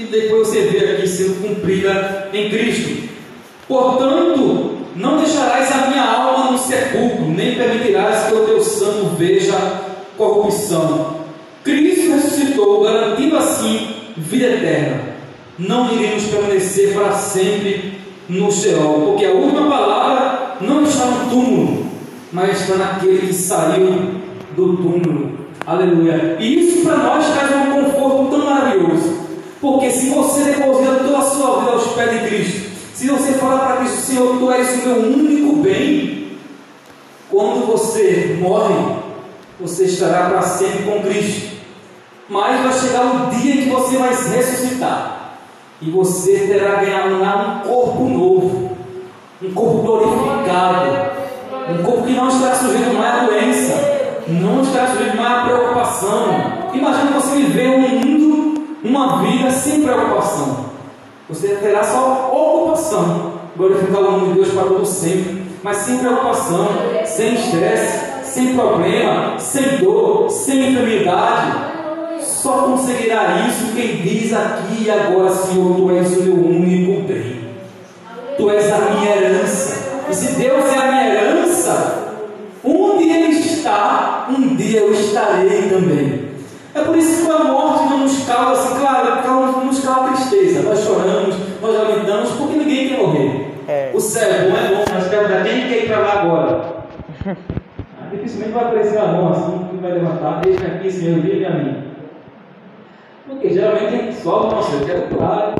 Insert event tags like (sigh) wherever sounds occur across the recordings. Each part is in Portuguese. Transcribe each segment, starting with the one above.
e depois você vê aqui sendo cumprida em Cristo. Portanto, não deixarás a minha alma no sepulcro, nem permitirás que o teu sangue veja corrupção. Cristo ressuscitou, garantindo assim vida eterna. Não iremos permanecer para sempre no céu, porque a última palavra não está no túmulo, mas está naquele que saiu do túmulo. Aleluia. E isso para nós traz um conforto tão maravilhoso. Porque se você deposita toda a sua vida aos pés de Cristo, se você falar para Cristo, Senhor, Tu és o meu único bem, quando você morre, você estará para sempre com Cristo. Mas vai chegar o dia em que você vai ressuscitar. E você terá ganhado um corpo novo, um corpo glorificado, um corpo que não estará sujeito mais à doença, não estará sujeito mais à preocupação. Imagina você viver um uma vida sem preocupação. Você terá só ocupação, glorificar o nome de Deus para todo sempre, mas sem preocupação, sem estresse, sem problema, sem dor, sem enfermidade. Só conseguirá isso quem diz aqui e agora, Senhor, Tu és o meu único bem. Tu és a minha herança. E se Deus é a minha herança, onde Ele está, um dia eu estarei também. É por isso que a morte causa, assim, claro, nos causa tristeza. Nós choramos, nós lamentamos, porque ninguém quer morrer. É. O céu é bom, é bom, mas quer quem quer ir para lá agora? (laughs) Ah, dificilmente vai aparecer a mão assim, que vai levantar, deixa aqui, Senhor, livre a mim. Porque geralmente a gente sobe, nossa, eu quero pular.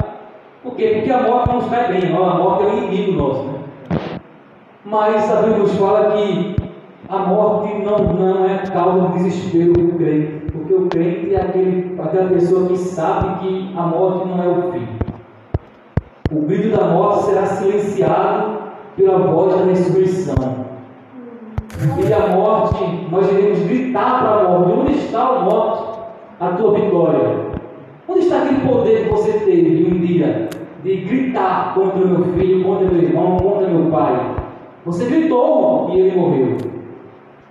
Por quê? Porque a morte não nos cai bem, a morte é o inimigo nosso. Né? Mas a Bíblia nos fala que a morte não, não é causa do desespero do crente, porque o crente é aquele, aquela pessoa que sabe que a morte não é o fim. O grito da morte será silenciado pela voz da ressurreição. E a morte, nós iremos gritar para a morte: onde está a morte? A tua vitória. Onde está aquele poder que você teve um dia de gritar contra meu filho, contra meu irmão, contra meu pai? Você gritou e ele morreu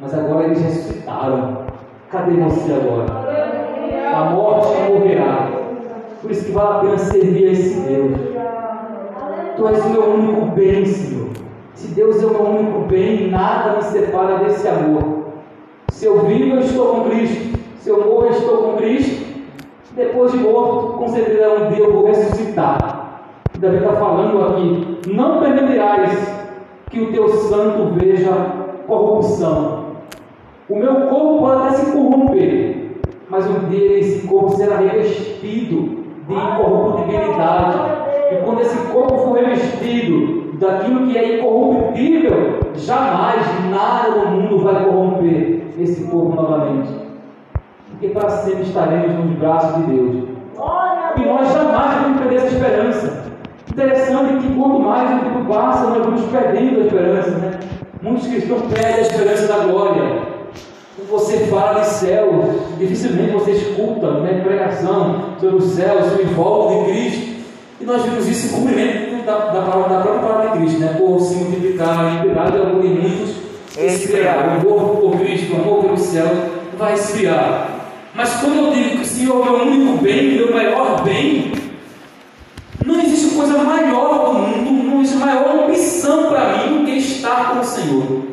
mas agora eles ressuscitaram. Cadê você agora? A morte morrerá. Por isso que vale a pena servir a esse Deus. Tu és o meu único bem, Senhor. Se Deus é o meu único bem, nada me separa desse amor. Se eu vivo, eu estou com Cristo. Se eu morro, eu estou com Cristo. Depois de morto, com certeza um dia eu vou ressuscitar. Davi está falando aqui: não permitirás que o teu santo veja corrupção. O meu corpo pode até se corromper, mas um dia esse corpo será revestido de incorruptibilidade. E quando esse corpo for revestido daquilo que é incorruptível, jamais nada no mundo vai corromper esse corpo novamente. Porque para sempre estaremos nos braços de Deus. E nós jamais vamos perder essa esperança. Interessante que quanto mais o tempo passa, nós vamos perdendo a esperança. Né? Muitos cristãos perdem a esperança da glória você fala de céu, dificilmente você escuta né, pregação sobre o céu, sobre o volta de Cristo. E nós vimos isso em cumprimento da, da, palavra, da própria palavra de Cristo, né? Por se multiplicar, implicar de alguns muitos, esfriar. O amor por Cristo, o amor pelo céu, vai esfriar. Mas quando eu digo que o Senhor é o único bem, o meu maior bem, não existe coisa maior do mundo, não existe maior ambição para mim do que estar com o Senhor.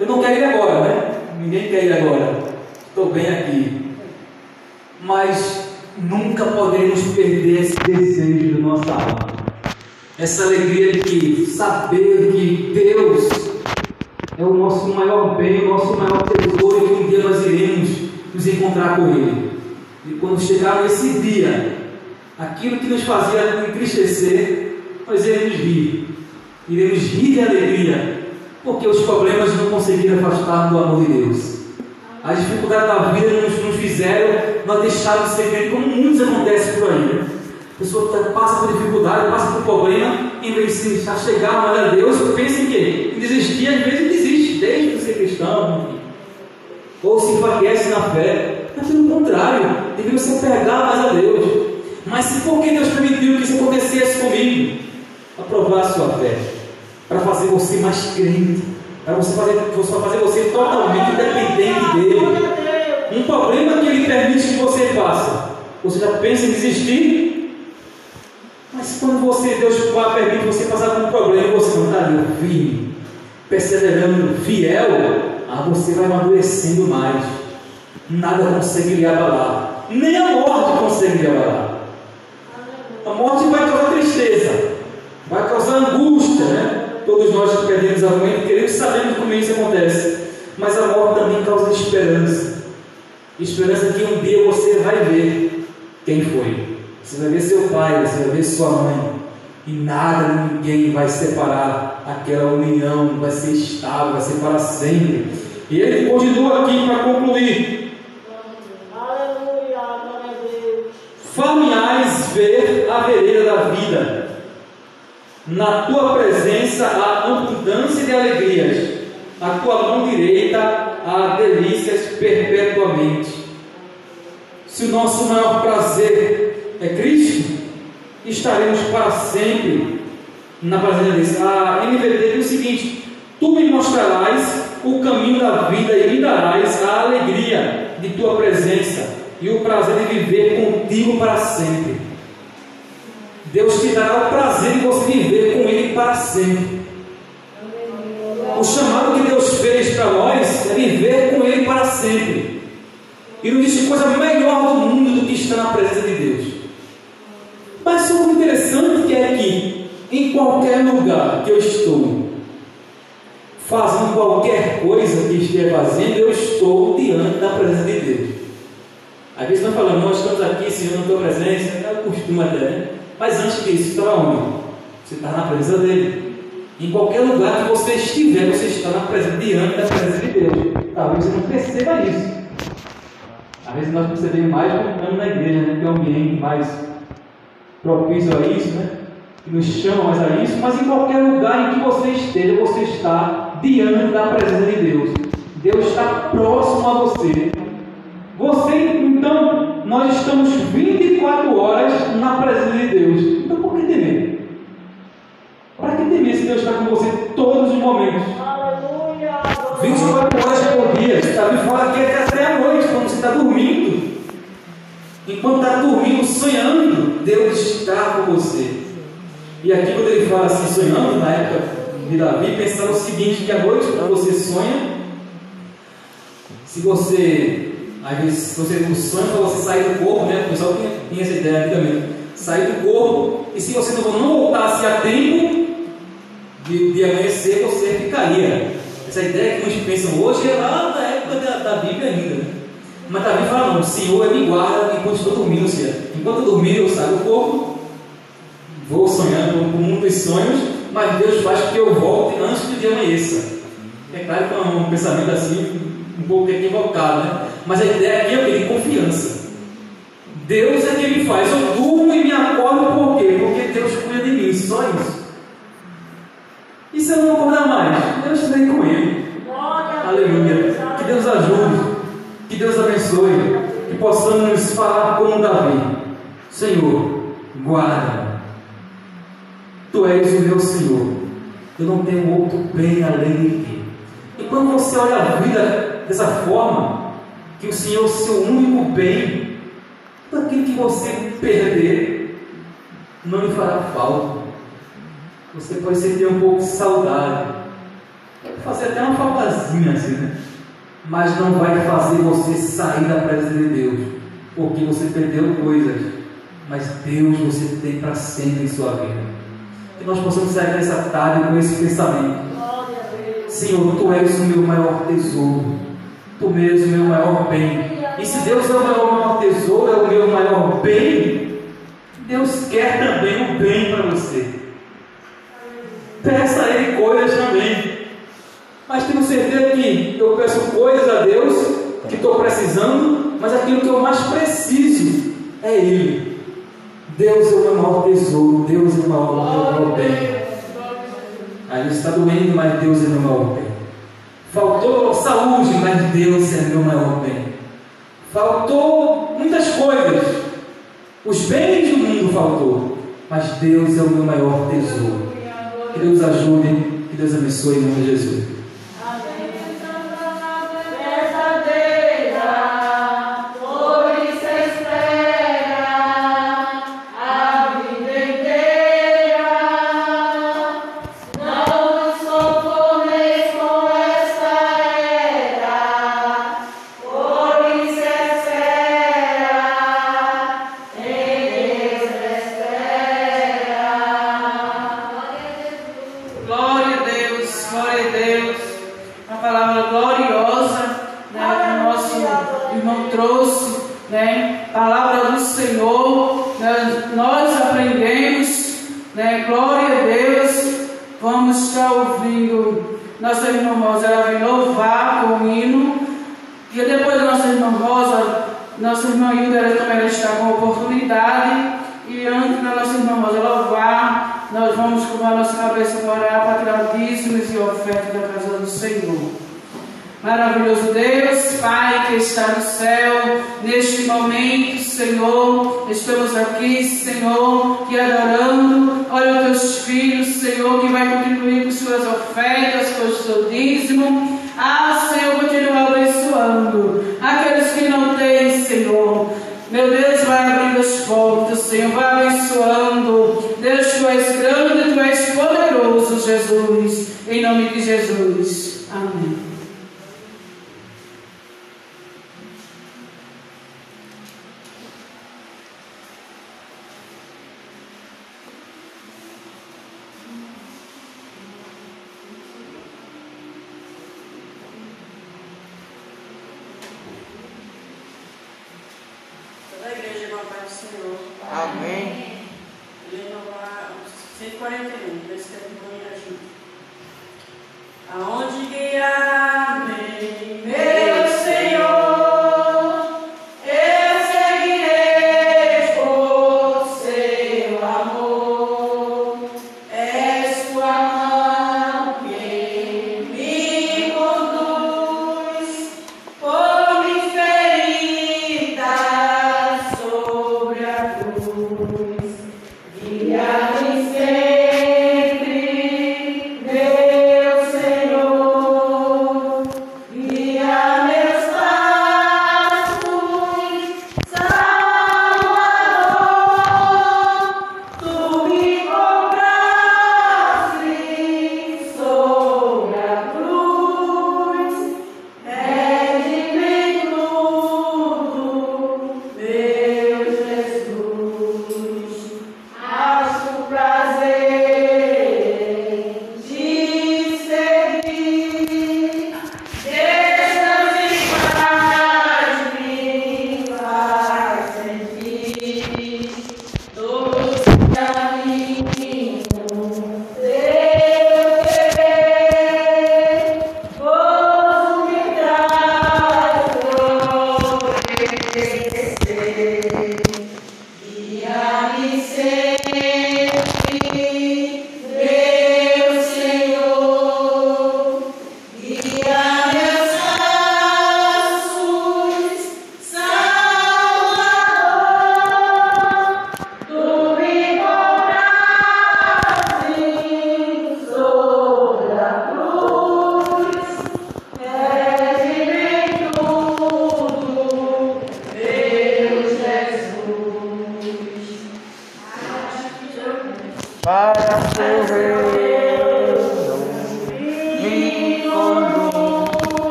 Eu não quero ir agora, né? Ninguém quer ir agora. Estou bem aqui. Mas nunca poderemos perder esse desejo da nossa alma. Essa alegria de saber que Deus é o nosso maior bem, o nosso maior tesouro e que um dia nós iremos nos encontrar com Ele. E quando chegar esse dia, aquilo que nos fazia entristecer, nós iremos rir. Iremos rir de alegria porque os problemas não conseguiram afastar do amor de Deus. As dificuldades da vida nos, nos fizeram nós deixarmos de ser crente, como muitos acontece por aí. Né? A pessoa tá, passa por dificuldade, passa por problema, em vez de chegar a Deus, pensa em quê? Em desistir, às vezes desiste, deixa de ser cristão, ou se enfraquece na fé. Mas pelo contrário, devemos se apegar mais a Deus. Mas se por que Deus permitiu que isso acontecesse comigo? Aprovar a sua fé para fazer você mais crente, para você fazer, fazer você totalmente dependente dele. Um problema que ele permite que você faça Você já pensa em desistir? Mas quando você, Deus permite você passar por um problema, você não está ali, firme, perseverando, fiel, ah, você vai amadurecendo mais. Nada consegue lhe abalar. Nem a morte consegue lhe abalar. A morte vai causar tristeza, vai causar angústia, né? Todos nós que perdemos a mãe queremos saber como isso acontece. Mas a morte também causa esperança. Esperança que um dia você vai ver quem foi. Você vai ver seu pai, você vai ver sua mãe. E nada, ninguém vai separar aquela união, vai ser estável, vai ser para sempre. E ele continua aqui para concluir. Aleluia, Famiais ver a vereda da vida. Na tua presença há abundância de alegrias. A tua mão direita há delícias perpetuamente. Se o nosso maior prazer é Cristo, estaremos para sempre na presença dele. A NVT diz o seguinte: Tu me mostrarás o caminho da vida e me darás a alegria de tua presença e o prazer de viver contigo para sempre. Deus te dará o prazer de você viver com Ele para sempre. O chamado que Deus fez para nós é viver com Ele para sempre. E não existe coisa melhor do mundo do que estar na presença de Deus. Mas o interessante é que em qualquer lugar que eu estou, fazendo qualquer coisa que esteja fazendo, eu estou diante da presença de Deus. Às vezes nós falamos, nós estamos aqui, Senhor, na tua presença, é costume até, né? Mas antes disso, estava onde? Você está na presença dele. Em qualquer lugar que você estiver, você está na presença, diante da presença de Deus. Talvez você não perceba isso. Às vezes nós percebemos mais quando na igreja, né? que é um ambiente mais propício a isso, né? que nos chama mais a isso, mas em qualquer lugar em que você esteja, você está diante da presença de Deus. Deus está próximo a você. Você, então, nós estamos 24 horas na presença de Deus. Então por que temer? Para que temer se Deus está com você todos os momentos? Aleluia! 24 horas por dia. Está me fala aqui até a noite, quando você está dormindo. Enquanto está dormindo, sonhando, Deus está com você. E aqui quando ele fala assim, sonhando, na época de Davi, pensando o seguinte, que à noite quando você sonha, se você, vezes, você não sonha para você sair do corpo, né? O pessoal tinha essa ideia antigamente, sair do corpo, e se você não, voltasse a tempo de, de amanhecer, você ficaria. Essa ideia que muitos pensam hoje é lá da época da, da Bíblia ainda. Né? Mas Davi fala, não, o Senhor me guarda enquanto estou dormindo, ou seja, enquanto eu dormir eu saio do corpo, vou sonhando com muitos sonhos, mas Deus faz que eu volte antes do dia amanheça. É claro que é um pensamento assim, um pouco equivocado, né? Mas a ideia aqui é de confiança. Deus é quem me faz. Eu durmo e me acordo por quê? Porque Deus cuida de mim, só isso. E se eu não acordar mais? Deus estarei com Ele. Aleluia. Que Deus ajude. Que Deus abençoe. Que possamos falar como Davi. Senhor, guarda. Tu és o meu Senhor. Eu não tenho outro bem além de ti. E quando você olha a vida dessa forma, que o Senhor seu único bem, tudo aquilo que você perder, não lhe fará falta. Você pode sentir um pouco de saudade. Pode fazer até uma faltazinha assim, né? Mas não vai fazer você sair da presença de Deus. Porque você perdeu coisas. Mas Deus você tem para sempre em sua vida. Que nós possamos sair dessa tarde com esse pensamento. Senhor, Tu és o meu maior tesouro. Tu és o meu maior bem. E se Deus é o meu maior tesouro, é o meu maior bem, Deus quer também o bem para você. Peça a Ele coisas também. Mas tenho certeza que eu peço coisas a Deus que estou precisando, mas aquilo que eu mais preciso é Ele. Deus é o meu maior tesouro, Deus é o maior, meu maior bem. A gente está doendo, mas Deus é meu maior bem. Faltou saúde, mas Deus é meu maior bem. Faltou muitas coisas. Os bens do mundo faltou, mas Deus é o meu maior tesouro. Que Deus ajude, que Deus abençoe em nome de Jesus. Neste momento, Senhor, estamos aqui, Senhor, te adorando. Olha os teus filhos, Senhor, que vai contribuir com suas ofertas, com o seu dízimo. Ah, Senhor, continua abençoando aqueles que não têm, Senhor. Meu Deus, vai abrindo as portas, Senhor, vai abençoando. Deus, tu és grande, tu és poderoso, Jesus. Em nome de Jesus.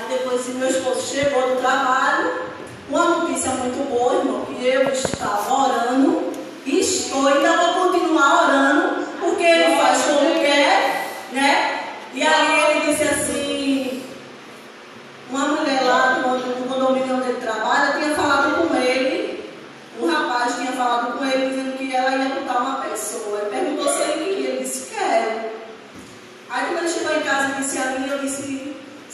Aí depois meu esposo chegou do trabalho, uma notícia muito boa, irmão, que eu estava orando, estou, ainda vou continuar orando, porque ele faz como quer, né? E aí ele disse assim, uma mulher lá no, condomínio onde ele trabalha tinha falado com ele, um rapaz tinha falado com ele dizendo que ela ia botar uma pessoa. Ele perguntou se ele queria, ele disse, quero. Aí quando ele chegou em casa e disse a mim, eu disse,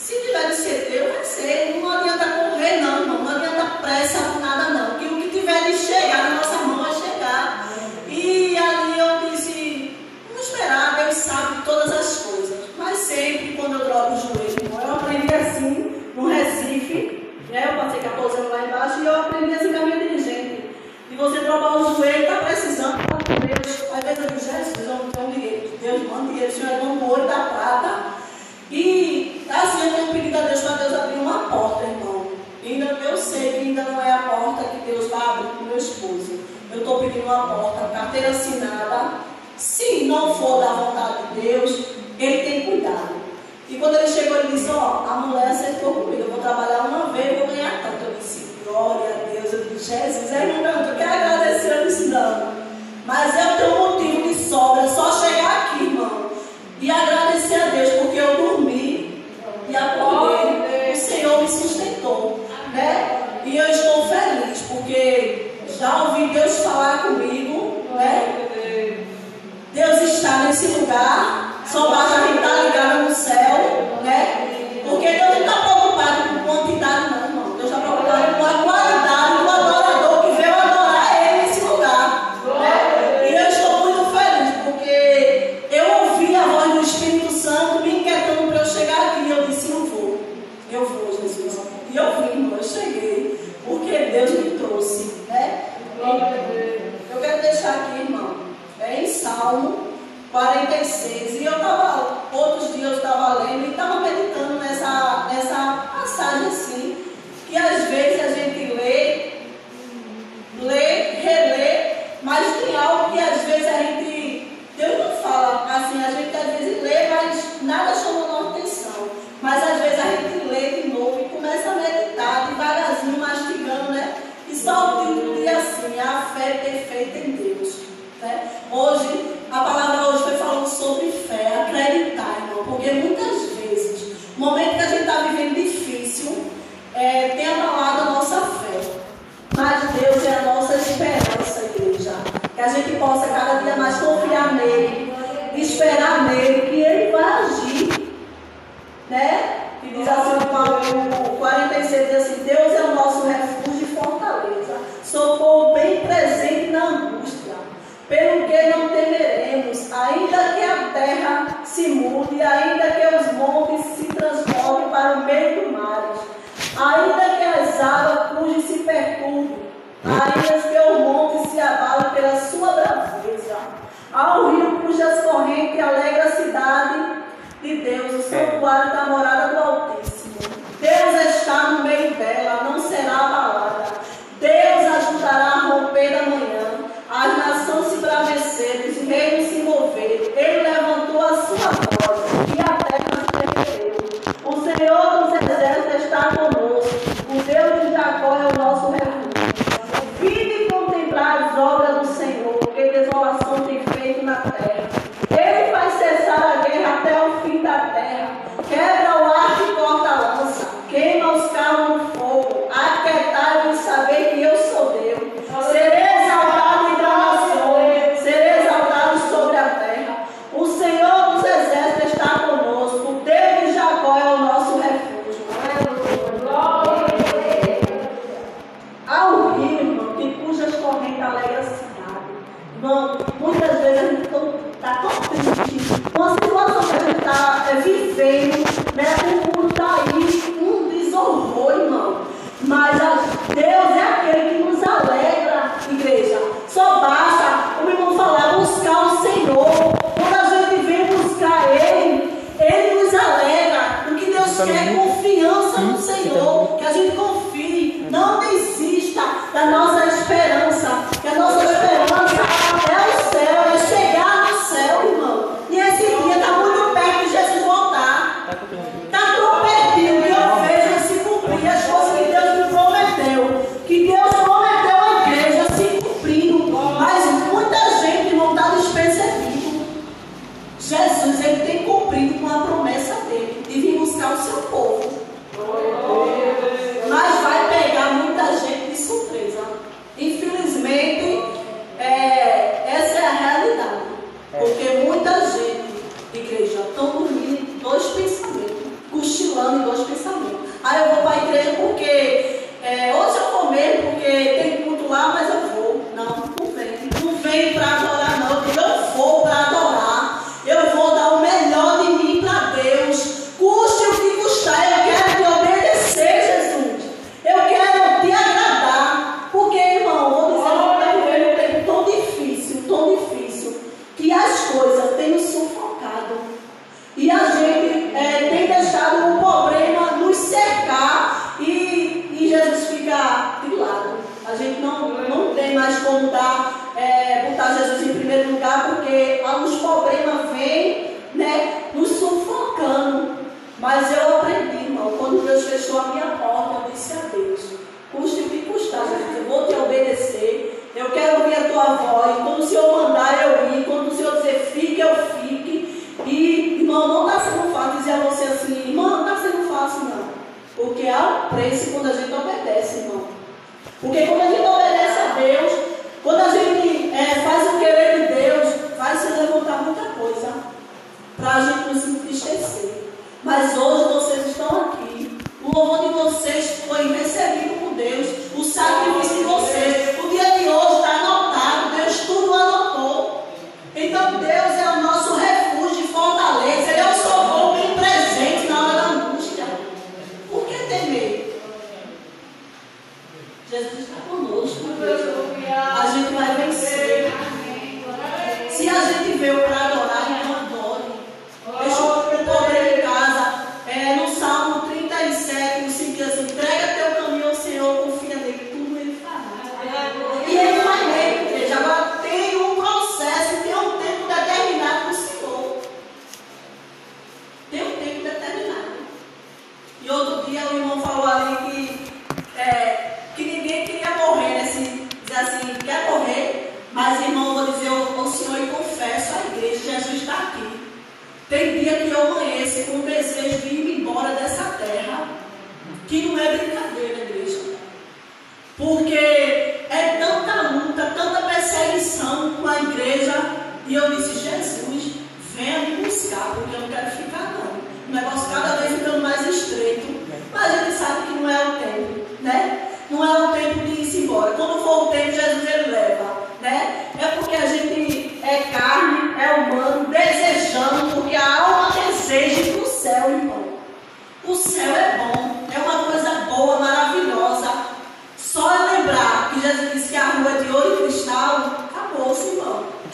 se tiver de ser teu, vai ser. Não adianta correr não, irmão. Não adianta pressa por nada não. Que o que tiver de chegar na nossa mão vai chegar. E ali eu disse, vamos esperar, Deus sabe todas as coisas. Mas sempre quando eu drogo o joelho, irmão, eu aprendi assim no Recife, né? Eu passei 14 anos lá embaixo e eu aprendi assim com a minha dirigente. E você drogar o joelho, está precisando, tá com Deus. Às vezes eu digo, Jesus, eu não tenho dinheiro. Deus manda dinheiro, o Senhor é bom ouro da prata. E assim eu tenho pedido a Deus para Deus abrir uma porta, irmão. Ainda eu sei que ainda não é a porta que Deus vai abrir para o meu esposo. Uma porta, carteira assinada. Se não for da vontade de Deus, ele tem cuidado. E quando ele chegou, ele disse, ó, oh, a mulher acertou comigo, eu vou trabalhar uma vez, vou ganhar tanto. Eu disse, glória a Deus, eu disse, Jesus, aí não eu quero agradecer, eu disse, não. Vivendo difícil, é, tem abalado a nossa fé. Mas Deus é a nossa esperança, igreja. Que a gente possa cada dia mais confiar nele, esperar nele, que ele vai agir. Né? Que diz assim, o 46 diz assim, Deus é o nosso refúgio e fortaleza, socorro bem presente na angústia pelo que não temeremos, ainda que a terra se mude, ainda que os montes se transformem para o meio do mar, ainda que as águas cujem se perturbem, ainda que os montes se abalem pela sua braveza, ao rio cujas correntes alegra a cidade de Deus, o santuário da morada do Altíssimo. Deus está no meio dela, não será abalada. Deus ajudará a romper da manhã as nações se braveceram, os reinos se moveram. Ele levantou a sua voz Senhor dos exércitos está conosco.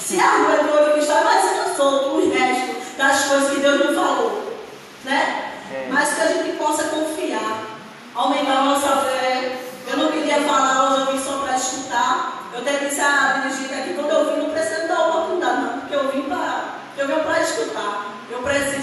Se a água é boa, que está mais solto o resto das coisas que Deus não falou. Né? É. Mas que a gente possa confiar, aumentar a nossa fé. Eu não queria falar hoje, eu vim só para escutar. Eu até disse a dirigida aqui, quando eu vim, não precisa dar oportunidade, não, porque eu vim para. Eu vim para escutar. Eu preciso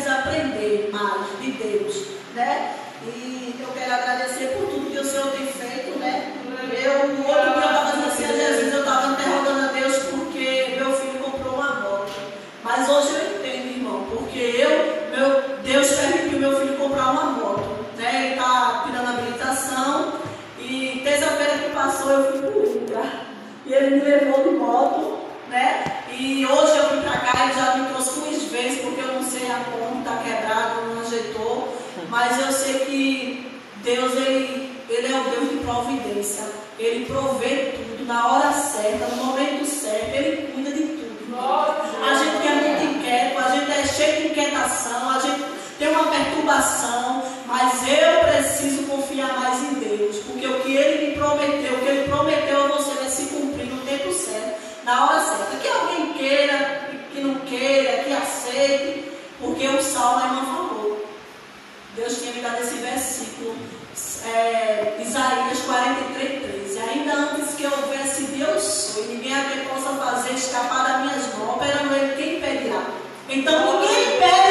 que alguém queira, que não queira, que aceite, porque o salmo é não falou. Deus tinha me dado esse versículo, é, Isaías 43, 13. Ainda antes que houvesse Deus sou, e ninguém até possa fazer escapar das minhas mãos, pera ele quem pedirá. Então ninguém pede.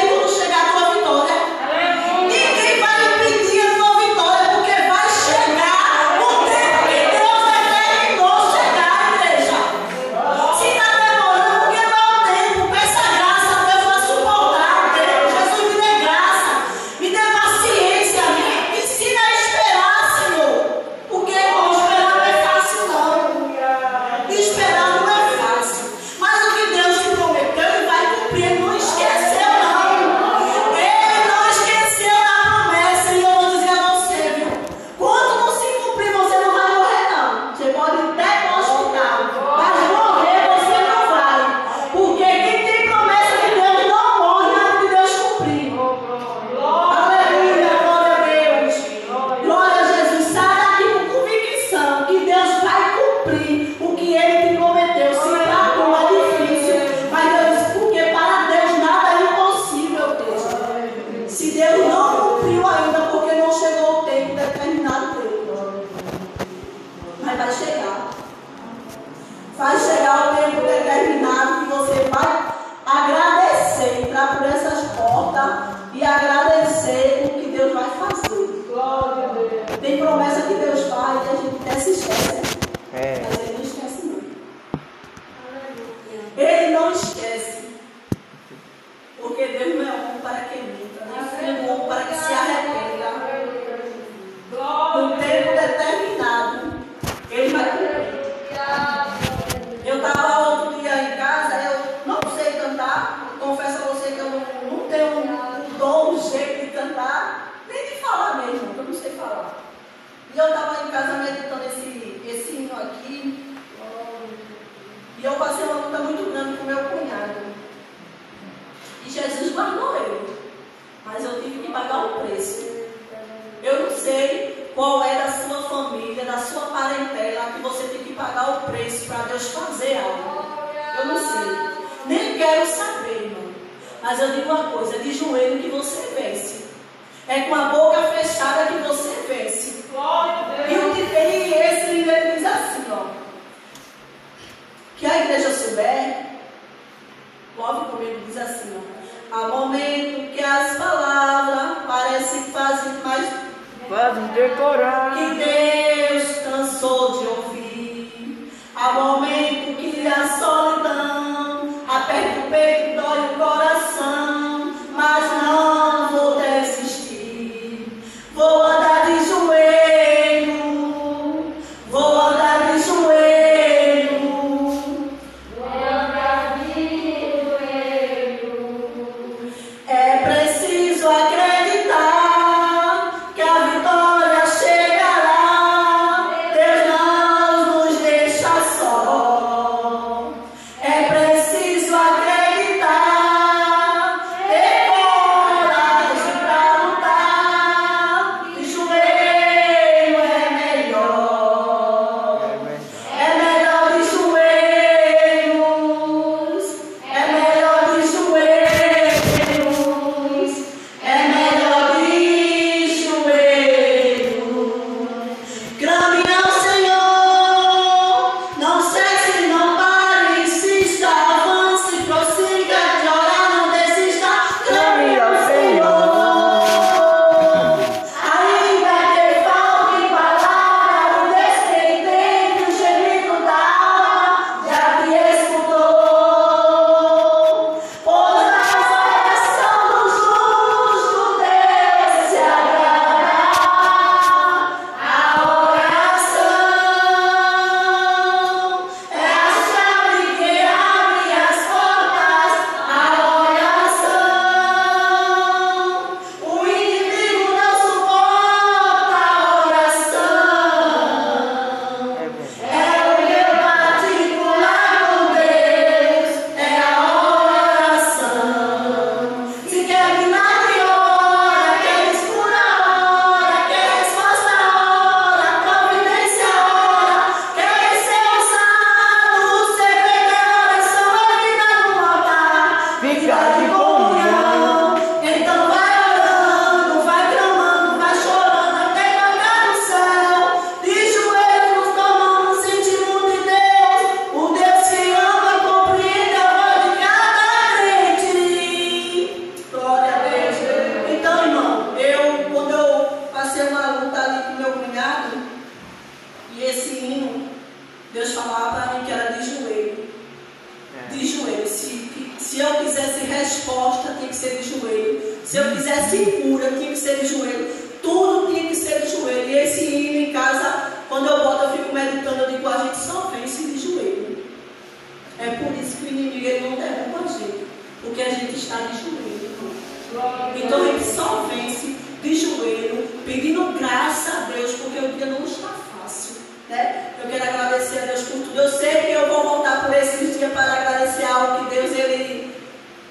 diz assim, ó, há momento que as palavras parecem fazer mais fazem decorar que Deus cansou de ouvir. Há momento que a solidão aperta o peito resposta tinha que ser de joelho. Se eu quisesse cura, tinha que ser de joelho. Tudo tinha que ser de joelho. E esse hino em casa, quando eu boto, eu fico meditando, eu digo, a gente só vence de joelho. É por isso que o inimigo ele não derruba a gente. Porque a gente está de joelho. Então gente só vence de joelho, pedindo graça a Deus, porque o dia não está fácil. Né? Eu quero agradecer a Deus por tudo. Eu sei que eu vou voltar esses dias para agradecer algo que Deus, ele,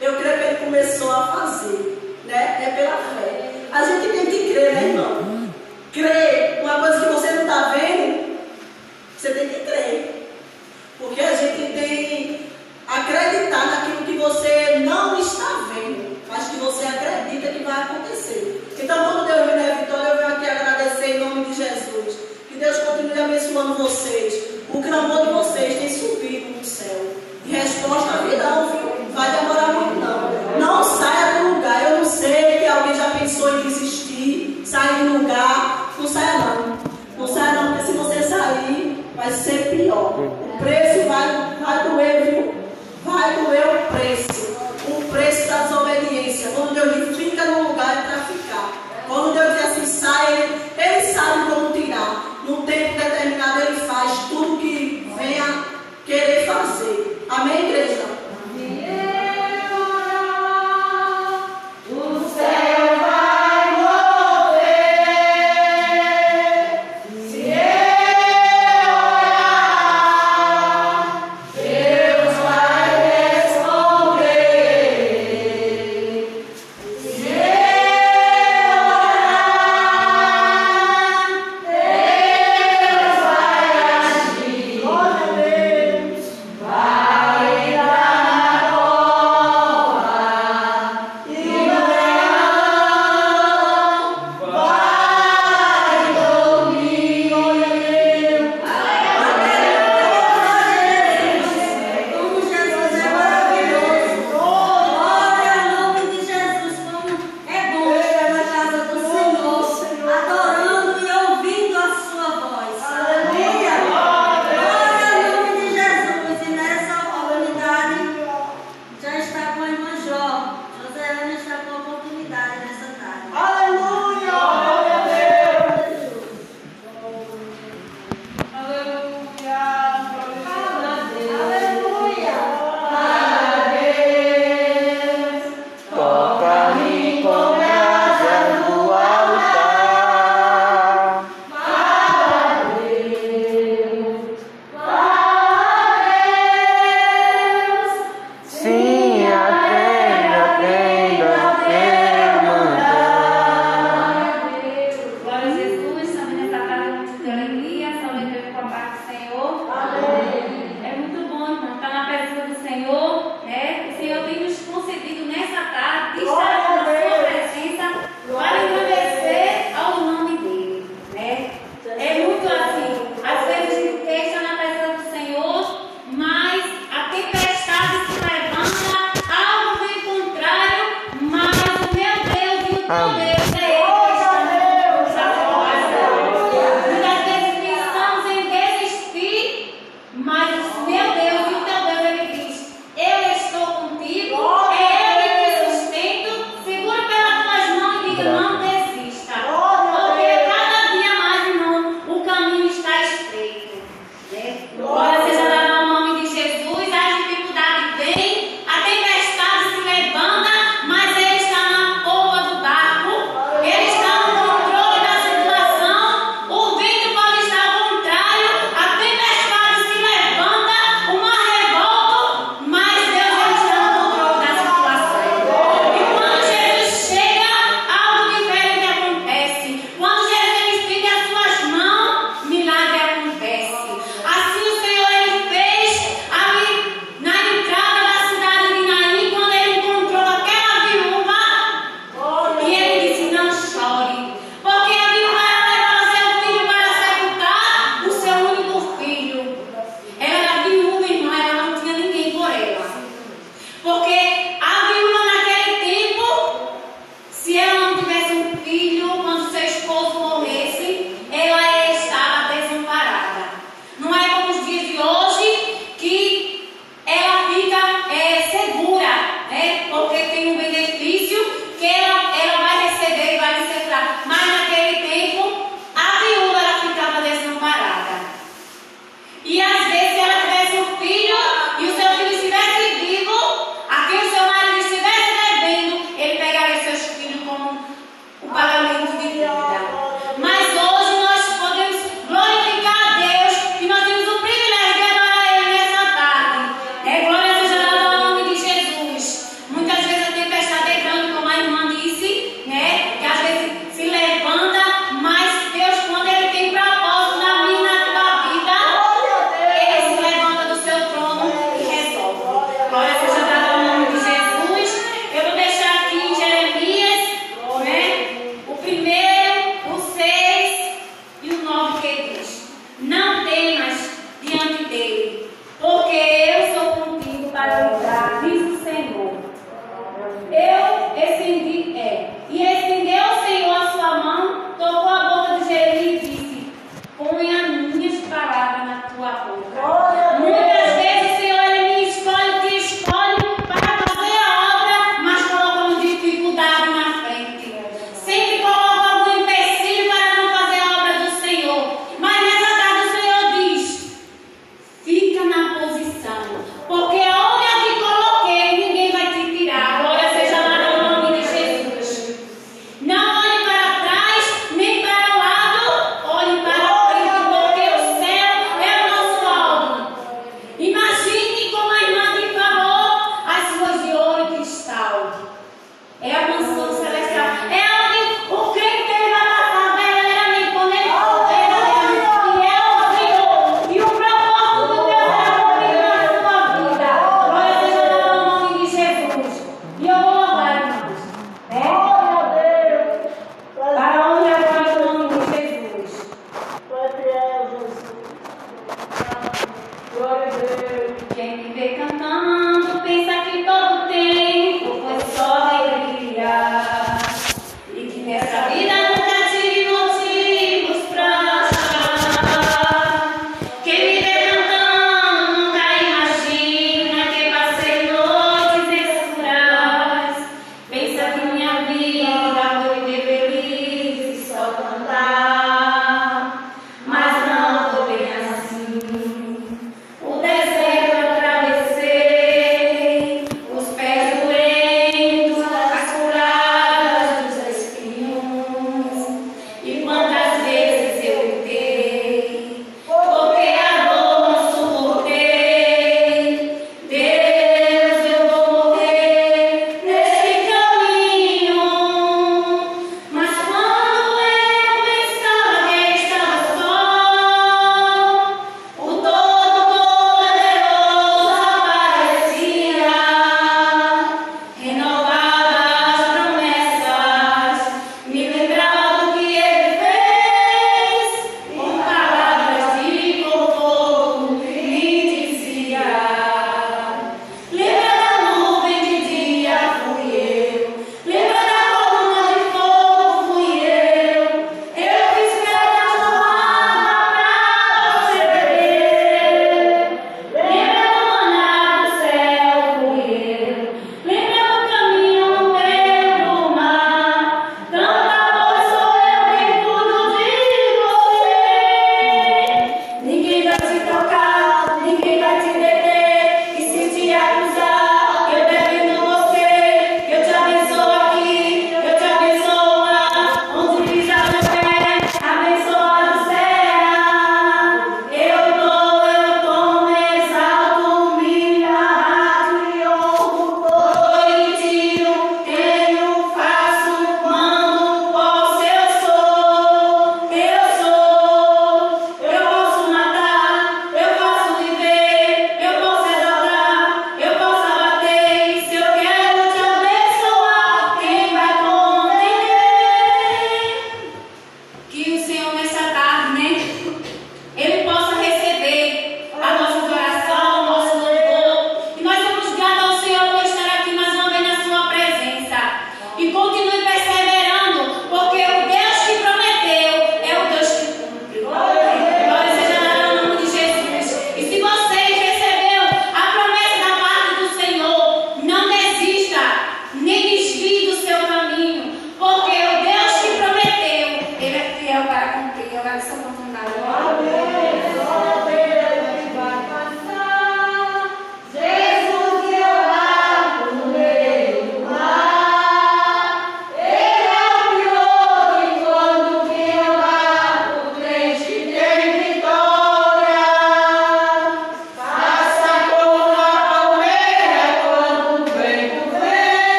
eu creio que Ele começou a fazer. Né? É pela fé. A gente tem que crer, né, irmão? Crer. Uma coisa que você não está vendo, você tem que crer. Porque a gente tem acreditar naquilo que você não está vendo, mas que você acredita que vai acontecer. Então, quando Deus me der vitória, eu venho aqui agradecer em nome de Jesus. Que Deus continue abençoando vocês. O clamor de vocês tem subido céu. E resposta virão, viu? Vai demorar muito não. Não saia do lugar. Eu não sei que alguém já pensou em desistir, sair do lugar. Não saia não. Não saia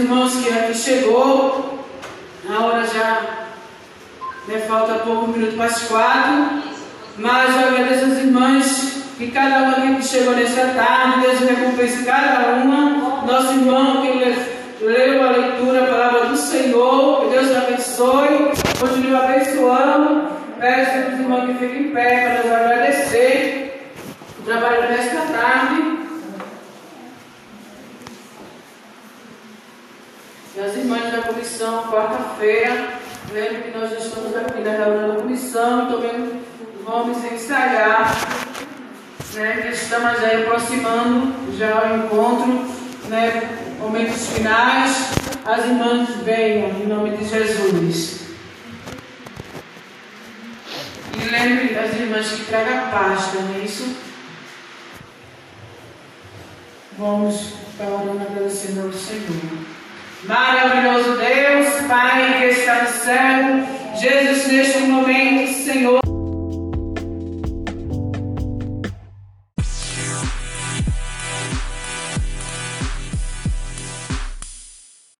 irmãos que aqui chegou, a hora já né, falta pouco, um minuto para as quatro, mas eu agradeço as irmãs que cada uma aqui que chegou nessa tarde, Deus recompense cada uma, nosso irmão que leu a leitura, a palavra do Senhor, que Deus abençoe, continue abençoando, peço aos irmãos que fiquem em pé para nos agradecer o trabalho desta tarde. das irmãs da comissão, quarta-feira. Lembro que nós já estamos aqui na reunião da comissão, também vamos ensaiar, né? Que estamos já aproximando já o encontro, né? Momentos finais, as irmãs venham em nome de Jesus. E lembre as irmãs que traga paz, não é isso? Vamos estar orando agradecendo ao Senhor. Maravilhoso Deus, Pai que está no céu, Jesus, neste momento, Senhor.